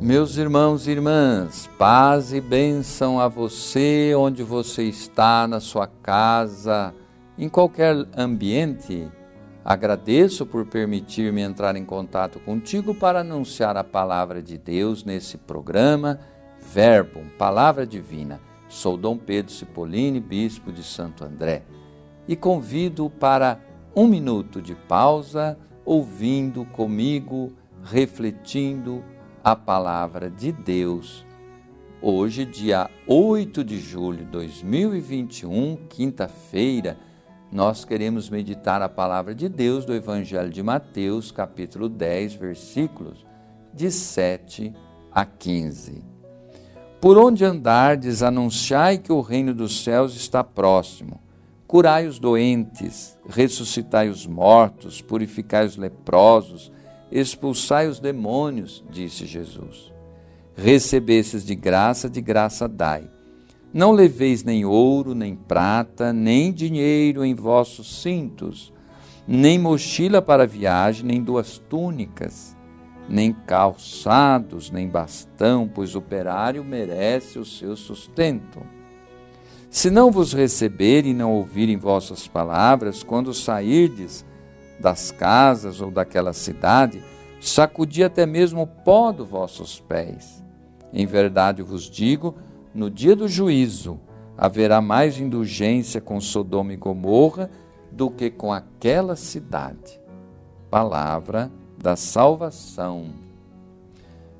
Meus irmãos e irmãs, paz e bênção a você, onde você está, na sua casa, em qualquer ambiente. Agradeço por permitir-me entrar em contato contigo para anunciar a palavra de Deus nesse programa Verbo, Palavra Divina. Sou Dom Pedro Cipollini, bispo de Santo André, e convido para um minuto de pausa, ouvindo comigo, refletindo a palavra de Deus. Hoje, dia 8 de julho de 2021, quinta-feira, nós queremos meditar a palavra de Deus do Evangelho de Mateus, capítulo 10, versículos de 7 a 15. Por onde andardes, anunciai que o reino dos céus está próximo. Curai os doentes, ressuscitai os mortos, purificai os leprosos, expulsai os demônios, disse Jesus. Recebestes de graça, de graça dai. Não leveis nem ouro, nem prata, nem dinheiro em vossos cintos, nem mochila para viagem, nem duas túnicas, nem calçados, nem bastão, pois o operário merece o seu sustento. Se não vos receberem e não ouvirem vossas palavras, quando sairdes, das casas ou daquela cidade, sacudi até mesmo o pó dos vossos pés. Em verdade vos digo, no dia do juízo haverá mais indulgência com Sodoma e Gomorra do que com aquela cidade. Palavra da salvação.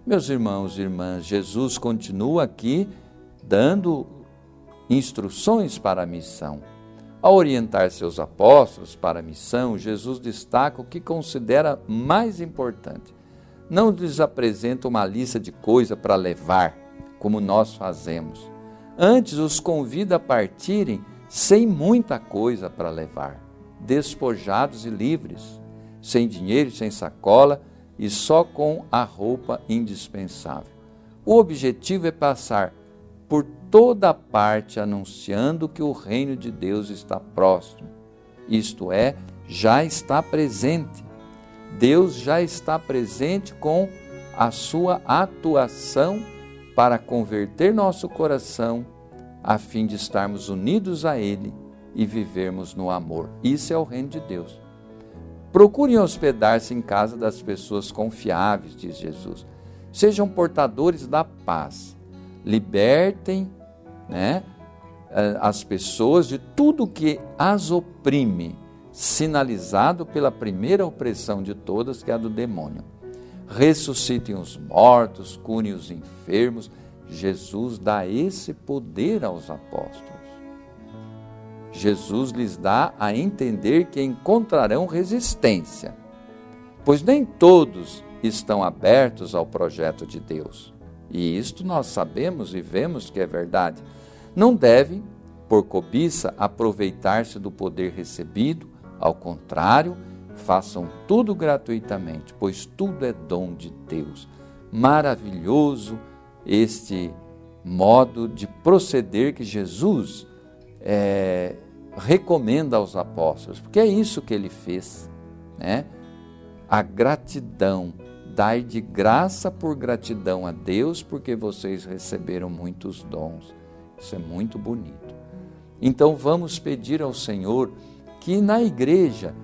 Meus irmãos e irmãs, Jesus continua aqui dando instruções para a missão. Ao orientar seus apóstolos para a missão, Jesus destaca o que considera mais importante. Não lhes apresenta uma lista de coisas para levar, como nós fazemos. Antes os convida a partirem sem muita coisa para levar, despojados e livres, sem dinheiro, sem sacola e só com a roupa indispensável. O objetivo é passar por toda parte anunciando que o reino de Deus está próximo. Isto é, já está presente. Deus já está presente com a sua atuação para converter nosso coração a fim de estarmos unidos a Ele e vivermos no amor. Isso é o reino de Deus. Procurem hospedar-se em casa das pessoas confiáveis, diz Jesus. Sejam portadores da paz. Libertem né, as pessoas de tudo que as oprime, sinalizado pela primeira opressão de todas, que é a do demônio. Ressuscitem os mortos, curem os enfermos. Jesus dá esse poder aos apóstolos. Jesus lhes dá a entender que encontrarão resistência, pois nem todos estão abertos ao projeto de Deus. E isto nós sabemos e vemos que é verdade. Não devem, por cobiça, aproveitar-se do poder recebido, ao contrário, façam tudo gratuitamente, pois tudo é dom de Deus. Maravilhoso este modo de proceder que Jesus é, recomenda aos apóstolos, porque é isso que ele fez, né? A gratidão, dai de graça por gratidão a Deus, porque vocês receberam muitos dons. Isso é muito bonito. Então vamos pedir ao Senhor que na igreja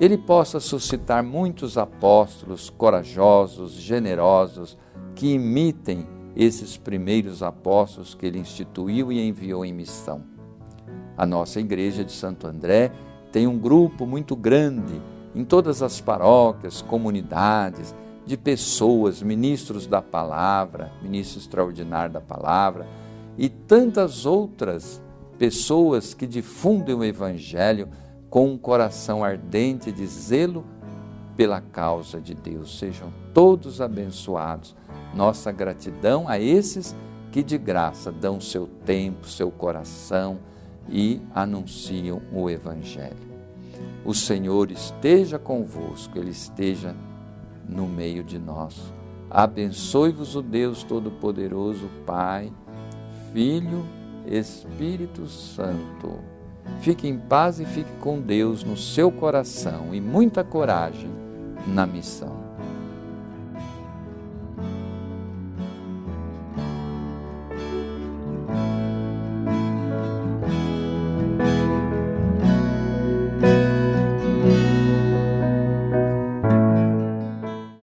ele possa suscitar muitos apóstolos corajosos, generosos, que imitem esses primeiros apóstolos que ele instituiu e enviou em missão. A nossa igreja de Santo André tem um grupo muito grande em todas as paróquias, comunidades, de pessoas, ministros da palavra, ministro extraordinário da palavra, e tantas outras pessoas que difundem o Evangelho com um coração ardente de zelo pela causa de Deus. Sejam todos abençoados. Nossa gratidão a esses que de graça dão seu tempo, seu coração e anunciam o Evangelho. O Senhor esteja convosco, Ele esteja no meio de nós. Abençoe-vos o Deus Todo-Poderoso, Pai Filho, Espírito Santo. Fique em paz e fique com Deus no seu coração e muita coragem na missão.